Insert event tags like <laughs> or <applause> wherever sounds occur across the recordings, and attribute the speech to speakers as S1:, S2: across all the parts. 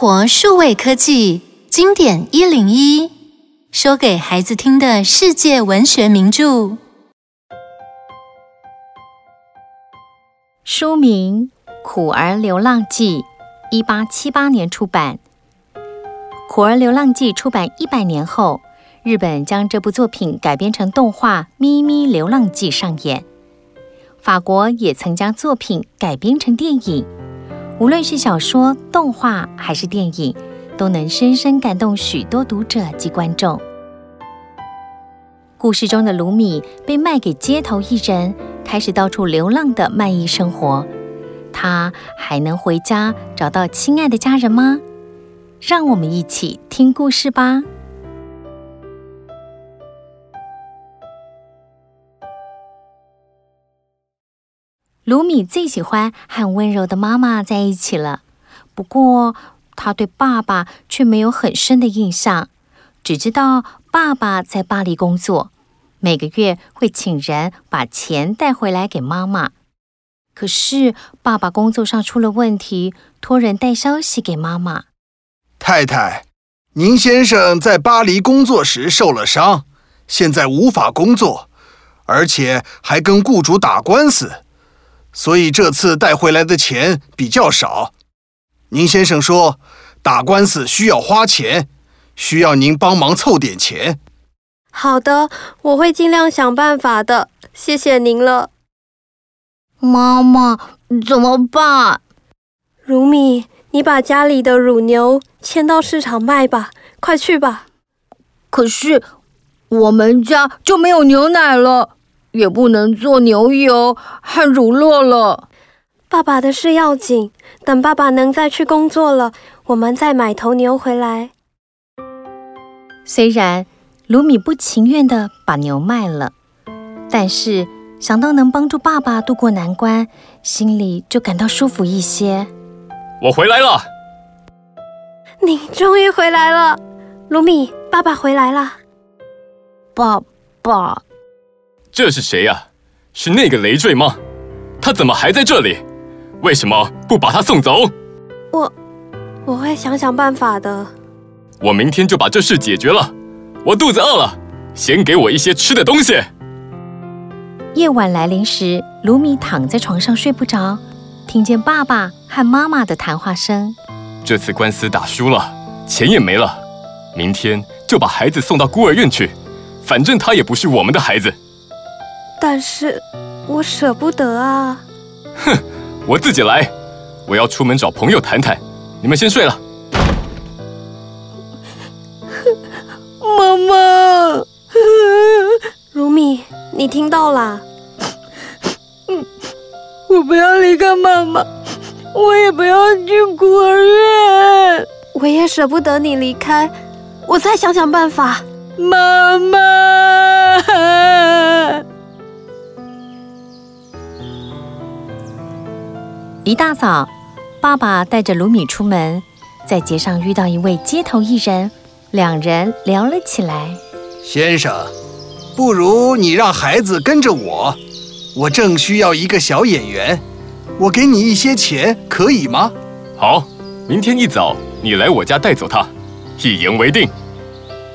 S1: 活数位科技经典一零一，说给孩子听的世界文学名著。
S2: 书名《苦儿流浪记》，一八七八年出版。《苦儿流浪记》出版一百年后，日本将这部作品改编成动画《咪咪流浪记》上演。法国也曾将作品改编成电影。无论是小说、动画还是电影，都能深深感动许多读者及观众。故事中的鲁米被卖给街头艺人。开始到处流浪的卖艺生活，他还能回家找到亲爱的家人吗？让我们一起听故事吧。鲁米最喜欢和温柔的妈妈在一起了，不过他对爸爸却没有很深的印象，只知道爸爸在巴黎工作。每个月会请人把钱带回来给妈妈，可是爸爸工作上出了问题，托人带消息给妈妈。
S3: 太太，您先生在巴黎工作时受了伤，现在无法工作，而且还跟雇主打官司，所以这次带回来的钱比较少。您先生说打官司需要花钱，需要您帮忙凑点钱。
S4: 好的，我会尽量想办法的。谢谢您了，
S5: 妈妈。怎么办？
S4: 如米，你把家里的乳牛牵到市场卖吧，快去吧。
S5: 可是我们家就没有牛奶了，也不能做牛油和乳酪了。
S4: 爸爸的事要紧，等爸爸能再去工作了，我们再买头牛回来。
S2: 虽然。卢米不情愿的把牛卖了，但是想到能帮助爸爸渡过难关，心里就感到舒服一些。
S6: 我回来了，
S4: 你终于回来了，卢米，爸爸回来了。
S5: 爸爸，
S6: 这是谁呀？是那个累赘吗？他怎么还在这里？为什么不把他送走？
S4: 我，我会想想办法的。
S6: 我明天就把这事解决了。我肚子饿了，先给我一些吃的东西。
S2: 夜晚来临时，卢米躺在床上睡不着，听见爸爸和妈妈的谈话声。
S6: 这次官司打输了，钱也没了，明天就把孩子送到孤儿院去，反正他也不是我们的孩子。
S4: 但是，我舍不得啊。
S6: 哼，我自己来。我要出门找朋友谈谈，你们先睡了。
S4: 妈妈，如米你听到啦？
S5: 嗯，我不要离开妈妈，我也不要去孤儿院，
S4: 我也舍不得你离开，我再想想办法。
S5: 妈妈！
S2: 一大早，爸爸带着卢米出门，在街上遇到一位街头艺人，两人聊了起来。
S3: 先生。不如你让孩子跟着我，我正需要一个小演员，我给你一些钱，可以吗？
S6: 好，明天一早你来我家带走他，一言为定。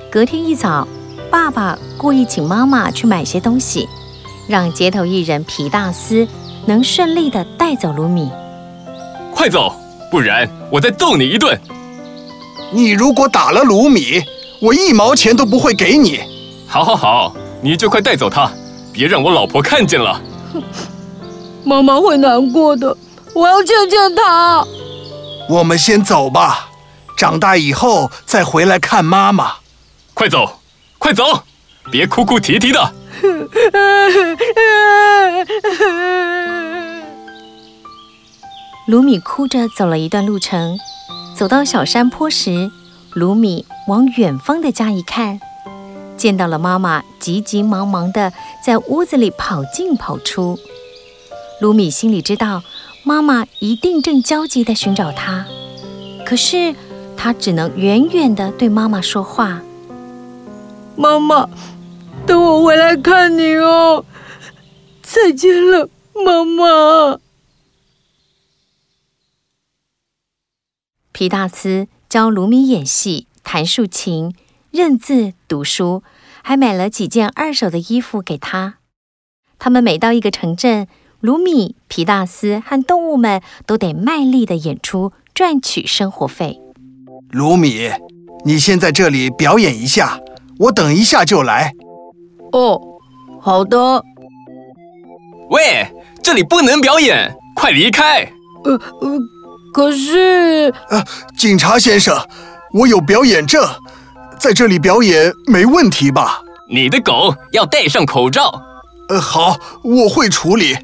S2: 隔天一早，爸爸故意请妈妈去买些东西，让街头艺人皮大斯能顺利的带走卢米。
S6: 快走，不然我再揍你一顿。
S3: 你如果打了鲁米，我一毛钱都不会给你。
S6: 好，好，好。你就快带走他，别让我老婆看见了。<laughs>
S5: 妈妈会难过的，我要见见她。
S3: 我们先走吧，长大以后再回来看妈妈。
S6: 快走，快走，别哭哭啼啼的。<laughs>
S2: 鲁米哭着走了一段路程，走到小山坡时，鲁米往远方的家一看。见到了妈妈，急急忙忙地在屋子里跑进跑出。鲁米心里知道，妈妈一定正焦急地寻找他，可是他只能远远地对妈妈说话：“
S5: 妈妈，等我回来看你哦，再见了，妈妈。”
S2: 皮大斯教卢米演戏、弹竖琴、认字、读书，还买了几件二手的衣服给他。他们每到一个城镇，卢米、皮大斯和动物们都得卖力的演出，赚取生活费。
S3: 卢米，你先在这里表演一下，我等一下就来。
S5: 哦，好的。
S6: 喂，这里不能表演，快离开！
S5: 呃呃，可是……
S3: 呃，警察先生，我有表演证，在这里表演没问题吧？
S6: 你的狗要戴上口罩。
S3: 呃，好，我会处理。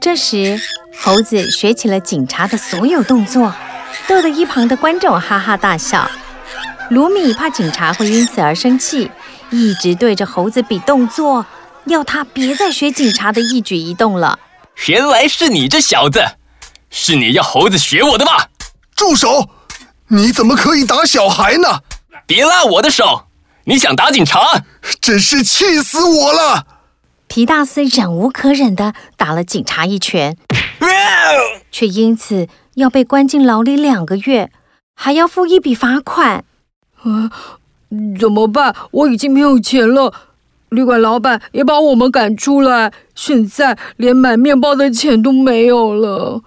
S2: 这时，猴子学起了警察的所有动作，逗得一旁的观众哈哈大笑。卢米怕警察会因此而生气，一直对着猴子比动作，要他别再学警察的一举一动了。
S6: 原来是你这小子，是你要猴子学我的吧？
S3: 住手！你怎么可以打小孩呢？
S6: 别拉我的手！你想打警察？
S3: 真是气死我了！
S2: 皮大斯忍无可忍地打了警察一拳，却因此要被关进牢里两个月，还要付一笔罚款。
S5: 啊，怎么办？我已经没有钱了，旅馆老板也把我们赶出来，现在连买面包的钱都没有了。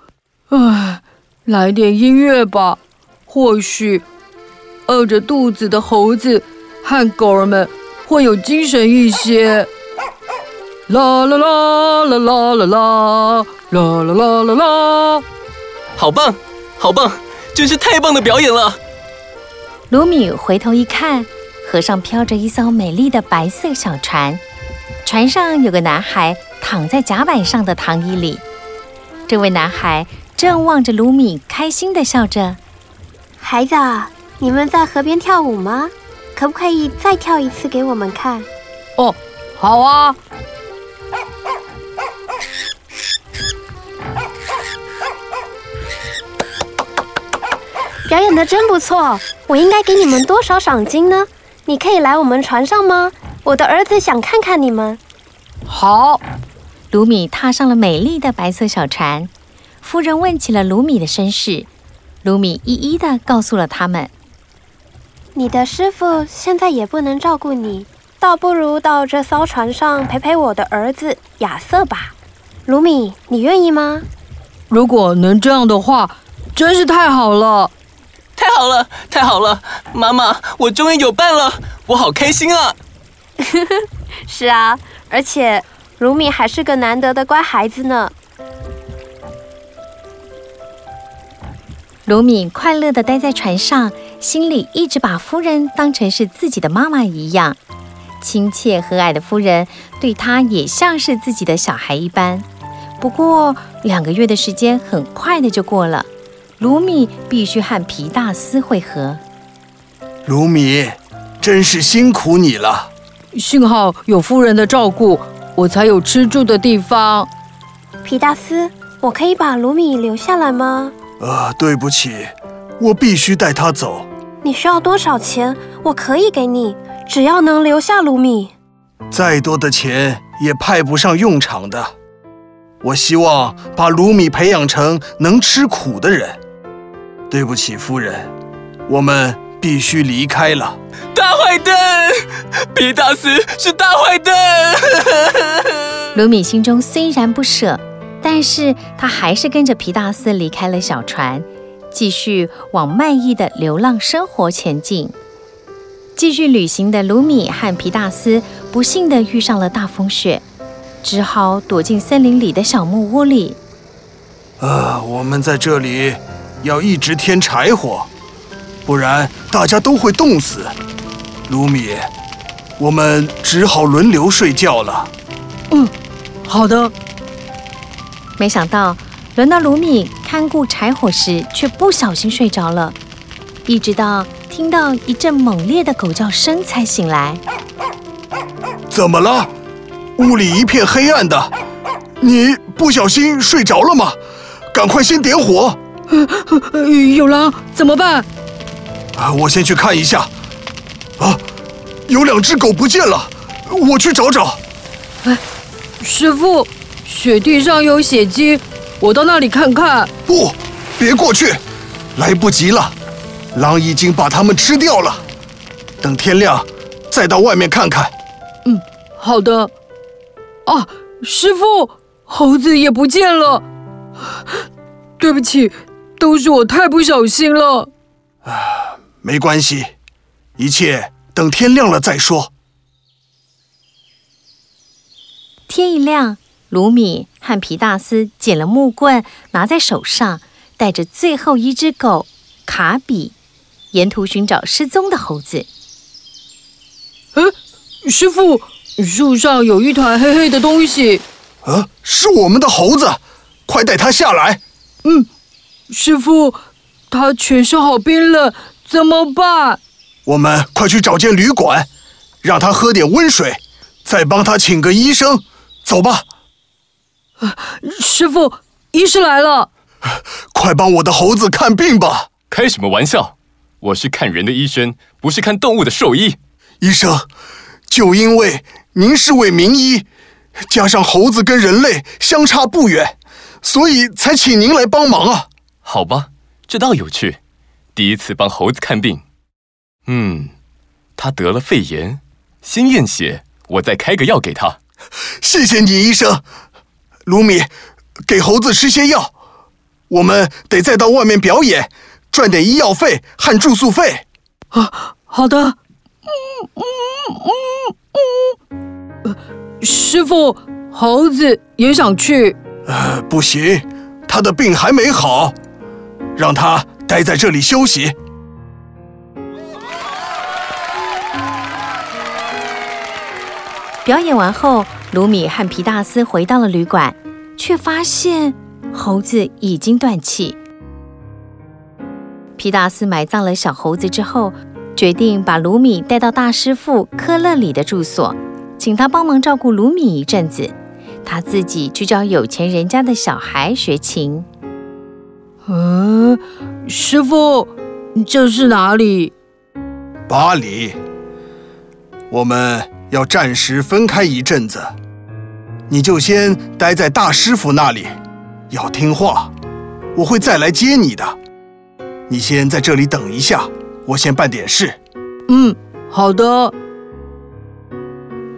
S5: 唉，来点音乐吧，或许饿着肚子的猴子和狗儿们会有精神一些。啦啦啦啦啦啦啦啦啦啦啦啦！
S6: 好棒，好棒，真是太棒的表演了！
S2: 卢米回头一看，河上飘着一艘美丽的白色小船，船上有个男孩躺在甲板上的躺椅里。这位男孩正望着卢米，开心的笑着。
S4: 孩子，你们在河边跳舞吗？可不可以再跳一次给我们看？
S5: 哦，好啊。
S4: 表演的真不错，我应该给你们多少赏金呢？你可以来我们船上吗？我的儿子想看看你们。
S5: 好，
S2: 卢米踏上了美丽的白色小船。夫人问起了卢米的身世，卢米一一的告诉了他们。
S4: 你的师傅现在也不能照顾你，倒不如到这艘船上陪陪我的儿子亚瑟吧。卢米，你愿意吗？
S5: 如果能这样的话，真是太好了。
S6: 太好了，太好了，妈妈，我终于有伴了，我好开心啊！<laughs>
S4: 是啊，而且卢米还是个难得的乖孩子呢。
S2: 卢米快乐地待在船上，心里一直把夫人当成是自己的妈妈一样，亲切和蔼的夫人对他也像是自己的小孩一般。不过两个月的时间很快的就过了。卢米必须和皮大斯会合。
S3: 卢米，真是辛苦你了。
S5: 幸好有夫人的照顾，我才有吃住的地方。
S4: 皮大斯，我可以把卢米留下来吗？
S3: 呃，对不起，我必须带他走。
S4: 你需要多少钱？我可以给你，只要能留下卢米。
S3: 再多的钱也派不上用场的。我希望把卢米培养成能吃苦的人。对不起，夫人，我们必须离开了。
S6: 大坏蛋，皮大斯是大坏蛋。<laughs> <laughs>
S2: 卢米心中虽然不舍，但是他还是跟着皮大斯离开了小船，继续往漫溢的流浪生活前进。继续旅行的卢米和皮大斯不幸地遇上了大风雪，只好躲进森林里的小木屋里。
S3: 啊，我们在这里。要一直添柴火，不然大家都会冻死。卢米，我们只好轮流睡觉了。
S5: 嗯，好的。
S2: 没想到轮到卢米看顾柴火时，却不小心睡着了，一直到听到一阵猛烈的狗叫声才醒来。
S3: 怎么了？屋里一片黑暗的，你不小心睡着了吗？赶快先点火。
S5: 有狼怎么办？
S3: 啊，我先去看一下。啊，有两只狗不见了，我去找找。
S5: 哎，师傅，雪地上有血迹，我到那里看看。
S3: 不，别过去，来不及了。狼已经把它们吃掉了。等天亮，再到外面看看。
S5: 嗯，好的。啊，师傅，猴子也不见了。对不起，都是我太不小心了。
S3: 啊，没关系，一切等天亮了再说。
S2: 天一亮，鲁米和皮大斯捡了木棍，拿在手上，带着最后一只狗卡比，沿途寻找失踪的猴子。
S5: 哎，师傅，树上有一团黑黑的东西。
S3: 啊，是我们的猴子，快带它下来。
S5: 嗯，师傅，它全身好冰冷，怎么办？
S3: 我们快去找间旅馆，让它喝点温水，再帮它请个医生。走吧。
S5: 啊，师傅，医师来了，
S3: 快帮我的猴子看病吧。
S6: 开什么玩笑？我是看人的医生，不是看动物的兽医。
S3: 医生，就因为您是位名医，加上猴子跟人类相差不远，所以才请您来帮忙啊。
S6: 好吧，这倒有趣。第一次帮猴子看病，嗯，他得了肺炎，先验血，我再开个药给他。
S3: 谢谢你，医生。鲁米，给猴子吃些药。我们得再到外面表演，赚点医药费和住宿费。
S5: 啊，好的。嗯嗯嗯嗯。师傅，猴子也想去。
S3: 呃，不行，他的病还没好，让他待在这里休息。
S2: 表演完后，卢米和皮大斯回到了旅馆，却发现猴子已经断气。皮大斯埋葬了小猴子之后，决定把卢米带到大师傅科勒里的住所，请他帮忙照顾卢米一阵子，他自己去教有钱人家的小孩学琴。
S5: 嗯，师傅，这是哪里？
S3: 巴黎。我们。要暂时分开一阵子，你就先待在大师傅那里，要听话，我会再来接你的。你先在这里等一下，我先办点事。
S5: 嗯，好的。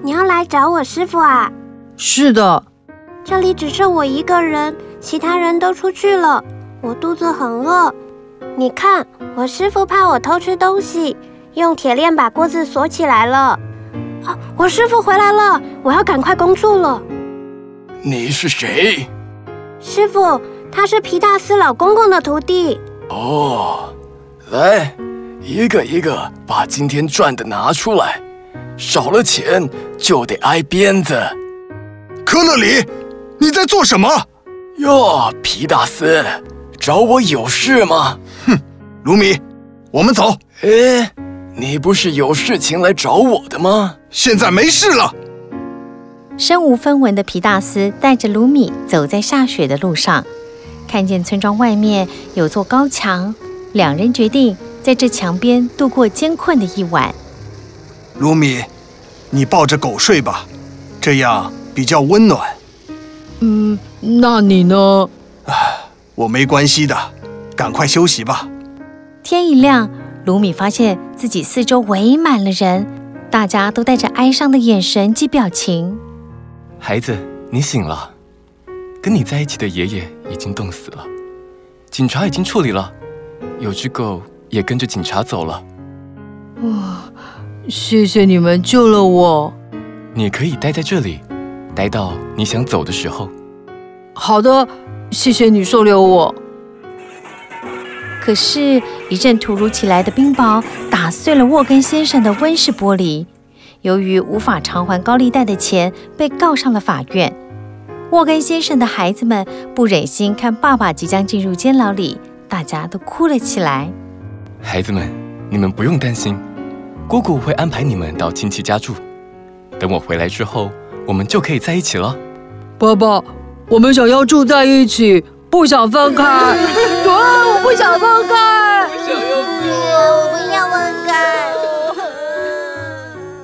S4: 你要来找我师傅啊？
S5: 是的。
S4: 这里只剩我一个人，其他人都出去了，我肚子很饿。你看，我师傅怕我偷吃东西，用铁链把锅子锁起来了。啊，我师傅回来了，我要赶快工作了。
S7: 你是谁？
S4: 师傅，他是皮大斯老公公的徒弟。
S7: 哦，来，一个一个把今天赚的拿出来，少了钱就得挨鞭子。
S3: 科勒里，你在做什么？
S7: 哟，皮大斯，找我有事吗？
S3: 哼，卢米，我们走。
S7: 哎。你不是有事情来找我的吗？
S3: 现在没事了。
S2: 身无分文的皮大斯带着卢米走在下雪的路上，看见村庄外面有座高墙，两人决定在这墙边度过艰困的一晚。
S3: 卢米，你抱着狗睡吧，这样比较温暖。
S5: 嗯，那你呢？
S3: 啊，我没关系的，赶快休息吧。
S2: 天一亮。鲁米发现自己四周围满了人，大家都带着哀伤的眼神及表情。
S6: 孩子，你醒了。跟你在一起的爷爷已经冻死了，警察已经处理了，有只狗也跟着警察走了。
S5: 哇，谢谢你们救了我。
S6: 你可以待在这里，待到你想走的时候。
S5: 好的，谢谢你收留我。
S2: 可是，一阵突如其来的冰雹打碎了沃根先生的温室玻璃。由于无法偿还高利贷的钱，被告上了法院。沃根先生的孩子们不忍心看爸爸即将进入监牢里，大家都哭了起来。
S6: 孩子们，你们不用担心，姑姑会安排你们到亲戚家住。等我回来之后，我们就可以在一起了。
S5: 爸爸，我们想要住在一起。不想分开，<laughs> 不想分开，
S7: 不想要分开，
S4: 我不要分开。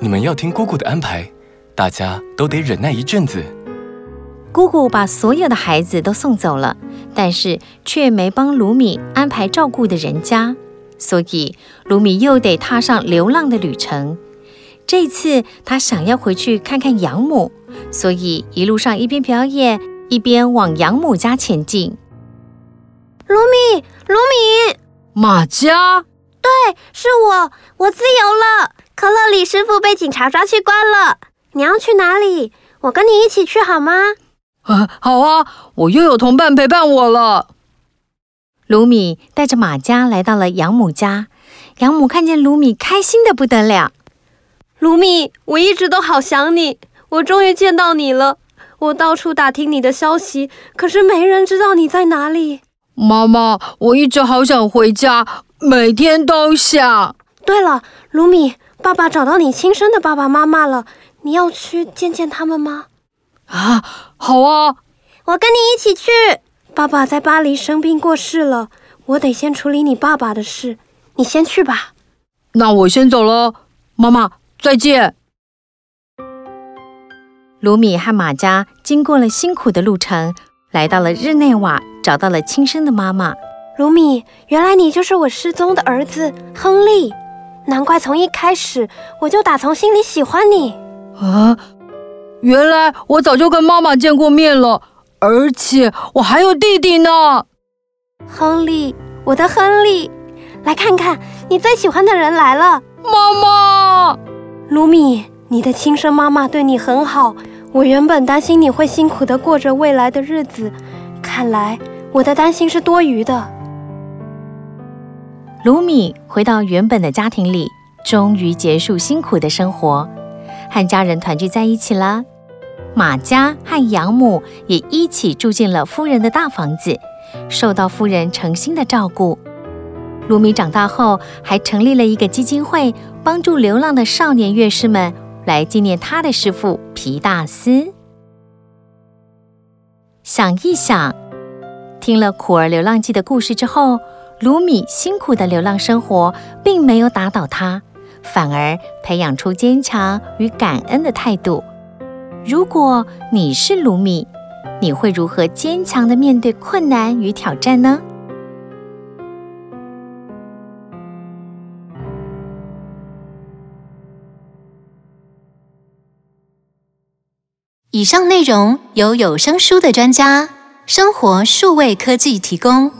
S6: 你们要听姑姑的安排，大家都得忍耐一阵子。
S2: 姑姑把所有的孩子都送走了，但是却没帮卢米安排照顾的人家。所以卢米又得踏上流浪的旅程。这次他想要回去看看养母，所以一路上一边表演，一边往养母家前进。
S4: 卢米，卢米，
S5: 马家？
S4: 对，是我，我自由了。可乐里师傅被警察抓去关了。你要去哪里？我跟你一起去好吗？
S5: 啊，好啊，我又有同伴陪伴我了。
S2: 卢米带着马家来到了养母家，养母看见卢米，开心的不得了。
S4: 卢米，我一直都好想你，我终于见到你了。我到处打听你的消息，可是没人知道你在哪里。
S5: 妈妈，我一直好想回家，每天都想。
S4: 对了，卢米，爸爸找到你亲生的爸爸妈妈了，你要去见见他们吗？
S5: 啊，好啊，
S4: 我跟你一起去。爸爸在巴黎生病过世了，我得先处理你爸爸的事，你先去吧。
S5: 那我先走了，妈妈。再见。
S2: 卢米和玛家经过了辛苦的路程，来到了日内瓦，找到了亲生的妈妈。
S4: 卢米，原来你就是我失踪的儿子亨利，难怪从一开始我就打从心里喜欢你。
S5: 啊，原来我早就跟妈妈见过面了，而且我还有弟弟呢。
S4: 亨利，我的亨利，来看看你最喜欢的人来了，
S5: 妈妈。
S4: 卢米，你的亲生妈妈对你很好。我原本担心你会辛苦的过着未来的日子，看来我的担心是多余的。
S2: 卢米回到原本的家庭里，终于结束辛苦的生活，和家人团聚在一起了。马家和养母也一起住进了夫人的大房子，受到夫人诚心的照顾。卢米长大后，还成立了一个基金会，帮助流浪的少年乐师们来纪念他的师父皮大斯。想一想，听了《苦儿流浪记》的故事之后，卢米辛苦的流浪生活并没有打倒他，反而培养出坚强与感恩的态度。如果你是卢米，你会如何坚强的面对困难与挑战呢？
S1: 以上内容由有声书的专家生活数位科技提供。